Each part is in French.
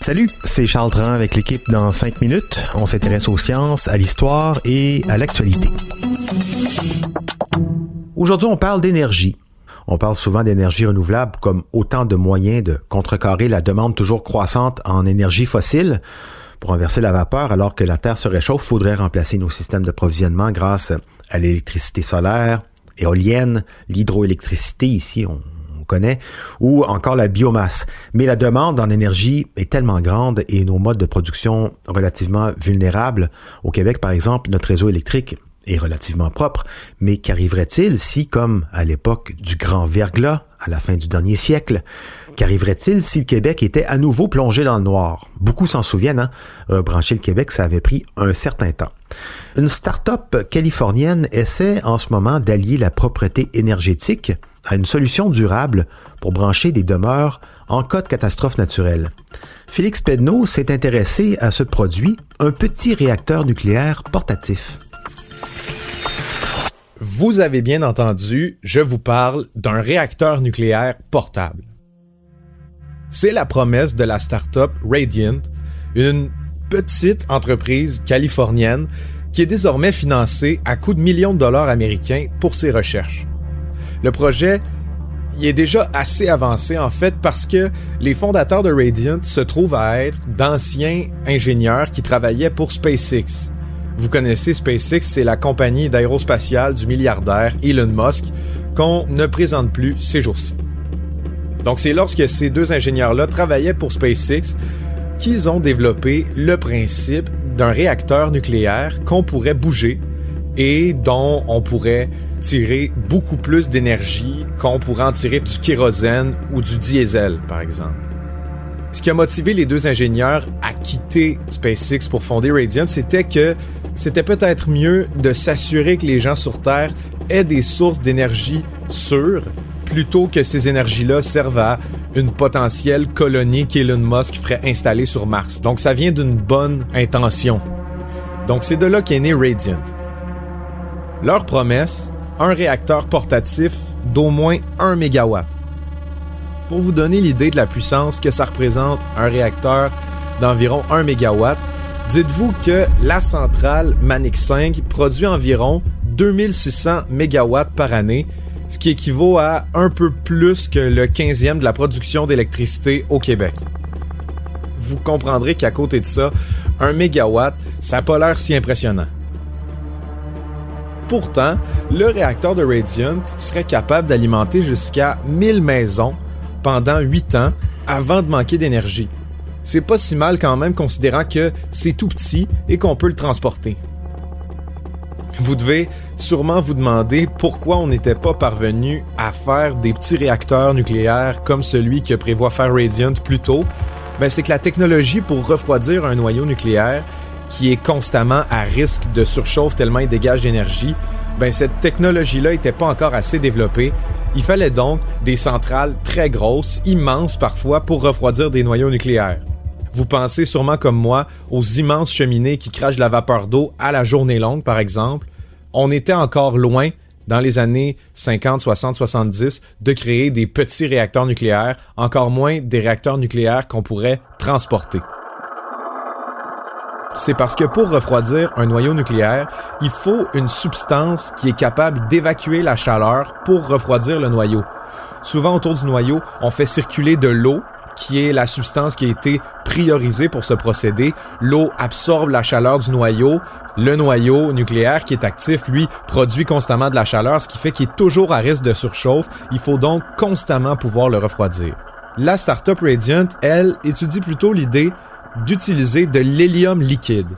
Salut, c'est Charles Dran avec l'équipe dans 5 minutes. On s'intéresse aux sciences, à l'histoire et à l'actualité. Aujourd'hui, on parle d'énergie. On parle souvent d'énergie renouvelable comme autant de moyens de contrecarrer la demande toujours croissante en énergie fossile. Pour renverser la vapeur alors que la Terre se réchauffe, faudrait remplacer nos systèmes d'approvisionnement grâce à l'électricité solaire, éolienne, l'hydroélectricité. Ici, on, ou encore la biomasse. Mais la demande en énergie est tellement grande et nos modes de production relativement vulnérables. Au Québec, par exemple, notre réseau électrique est relativement propre, mais qu'arriverait-il si, comme à l'époque du grand verglas, à la fin du dernier siècle, qu'arriverait-il si le Québec était à nouveau plongé dans le noir? Beaucoup s'en souviennent, hein? Rebrancher le Québec, ça avait pris un certain temps. Une start-up californienne essaie en ce moment d'allier la propreté énergétique à une solution durable pour brancher des demeures en cas de catastrophe naturelle. Félix Pedneau s'est intéressé à ce produit, un petit réacteur nucléaire portatif. Vous avez bien entendu, je vous parle d'un réacteur nucléaire portable. C'est la promesse de la start-up Radiant, une petite entreprise californienne qui est désormais financée à coups de millions de dollars américains pour ses recherches. Le projet est déjà assez avancé en fait parce que les fondateurs de Radiant se trouvent à être d'anciens ingénieurs qui travaillaient pour SpaceX. Vous connaissez SpaceX, c'est la compagnie d'aérospatiale du milliardaire Elon Musk qu'on ne présente plus ces jours-ci. Donc c'est lorsque ces deux ingénieurs-là travaillaient pour SpaceX qu'ils ont développé le principe d'un réacteur nucléaire qu'on pourrait bouger et dont on pourrait tirer beaucoup plus d'énergie qu'on pourrait en tirer du kérosène ou du diesel, par exemple. Ce qui a motivé les deux ingénieurs à quitter SpaceX pour fonder Radiant, c'était que c'était peut-être mieux de s'assurer que les gens sur Terre aient des sources d'énergie sûres plutôt que ces énergies-là servent à une potentielle colonie qu'Elon Musk ferait installer sur Mars. Donc ça vient d'une bonne intention. Donc c'est de là qu'est né Radiant. Leur promesse, un réacteur portatif d'au moins 1 MW. Pour vous donner l'idée de la puissance que ça représente un réacteur d'environ 1 MW, dites-vous que la centrale Manix 5 produit environ 2600 MW par année, ce qui équivaut à un peu plus que le 15e de la production d'électricité au Québec. Vous comprendrez qu'à côté de ça, un mégawatt, ça n'a pas l'air si impressionnant. Pourtant, le réacteur de Radiant serait capable d'alimenter jusqu'à 1000 maisons pendant 8 ans avant de manquer d'énergie. C'est pas si mal quand même considérant que c'est tout petit et qu'on peut le transporter. Vous devez sûrement vous demander pourquoi on n'était pas parvenu à faire des petits réacteurs nucléaires comme celui que prévoit faire Radiant plus tôt. Ben, c'est que la technologie pour refroidir un noyau nucléaire qui est constamment à risque de surchauffe tellement il dégage d'énergie, ben cette technologie-là n'était pas encore assez développée. Il fallait donc des centrales très grosses, immenses parfois, pour refroidir des noyaux nucléaires. Vous pensez sûrement comme moi aux immenses cheminées qui crachent la vapeur d'eau à la journée longue, par exemple. On était encore loin, dans les années 50, 60, 70, de créer des petits réacteurs nucléaires, encore moins des réacteurs nucléaires qu'on pourrait transporter c'est parce que pour refroidir un noyau nucléaire, il faut une substance qui est capable d'évacuer la chaleur pour refroidir le noyau. Souvent autour du noyau, on fait circuler de l'eau qui est la substance qui a été priorisée pour ce procédé. L'eau absorbe la chaleur du noyau. Le noyau nucléaire qui est actif, lui, produit constamment de la chaleur, ce qui fait qu'il est toujours à risque de surchauffe. Il faut donc constamment pouvoir le refroidir. La startup Radiant, elle, étudie plutôt l'idée d'utiliser de l'hélium liquide.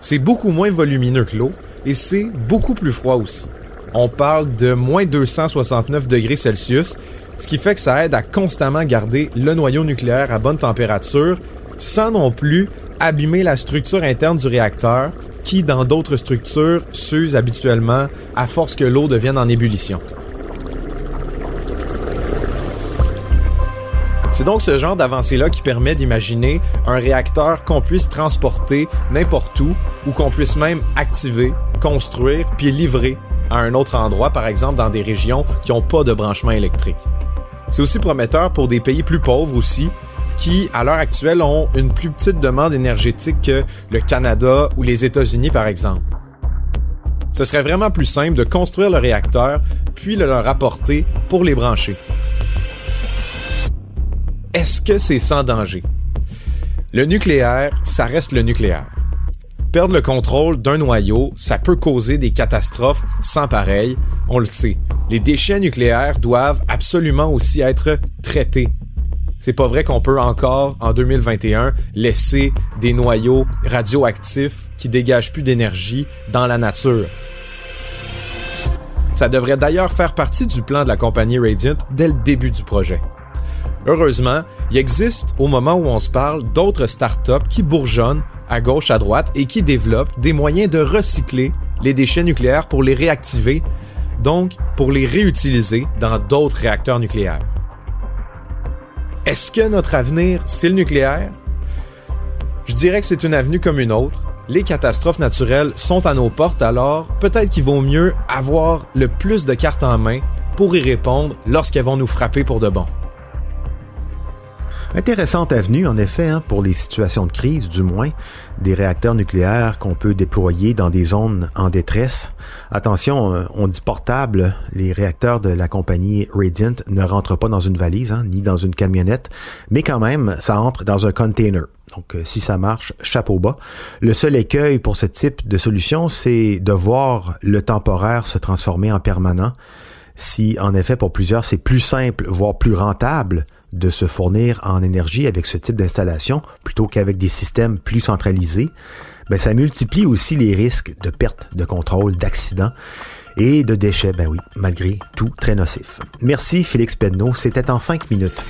C'est beaucoup moins volumineux que l'eau et c'est beaucoup plus froid aussi. On parle de moins 269 degrés Celsius, ce qui fait que ça aide à constamment garder le noyau nucléaire à bonne température sans non plus abîmer la structure interne du réacteur qui, dans d'autres structures, s'use habituellement à force que l'eau devienne en ébullition. C'est donc ce genre d'avancée-là qui permet d'imaginer un réacteur qu'on puisse transporter n'importe où ou qu'on puisse même activer, construire puis livrer à un autre endroit, par exemple dans des régions qui n'ont pas de branchement électrique. C'est aussi prometteur pour des pays plus pauvres aussi, qui, à l'heure actuelle, ont une plus petite demande énergétique que le Canada ou les États-Unis, par exemple. Ce serait vraiment plus simple de construire le réacteur, puis le leur apporter pour les brancher. Est-ce que c'est sans danger? Le nucléaire, ça reste le nucléaire. Perdre le contrôle d'un noyau, ça peut causer des catastrophes sans pareil, on le sait. Les déchets nucléaires doivent absolument aussi être traités. C'est pas vrai qu'on peut encore, en 2021, laisser des noyaux radioactifs qui dégagent plus d'énergie dans la nature. Ça devrait d'ailleurs faire partie du plan de la compagnie Radiant dès le début du projet. Heureusement, il existe, au moment où on se parle, d'autres startups qui bourgeonnent à gauche, à droite et qui développent des moyens de recycler les déchets nucléaires pour les réactiver, donc pour les réutiliser dans d'autres réacteurs nucléaires. Est-ce que notre avenir, c'est le nucléaire? Je dirais que c'est une avenue comme une autre. Les catastrophes naturelles sont à nos portes, alors peut-être qu'il vaut mieux avoir le plus de cartes en main pour y répondre lorsqu'elles vont nous frapper pour de bon. Intéressante avenue, en effet, hein, pour les situations de crise, du moins, des réacteurs nucléaires qu'on peut déployer dans des zones en détresse. Attention, euh, on dit portable, les réacteurs de la compagnie Radiant ne rentrent pas dans une valise, hein, ni dans une camionnette, mais quand même, ça entre dans un container. Donc, euh, si ça marche, chapeau bas. Le seul écueil pour ce type de solution, c'est de voir le temporaire se transformer en permanent. Si, en effet, pour plusieurs, c'est plus simple, voire plus rentable de se fournir en énergie avec ce type d'installation plutôt qu'avec des systèmes plus centralisés, ben ça multiplie aussi les risques de perte de contrôle, d'accidents et de déchets, ben oui, malgré tout très nocif. Merci Félix Penneau, c'était en cinq minutes.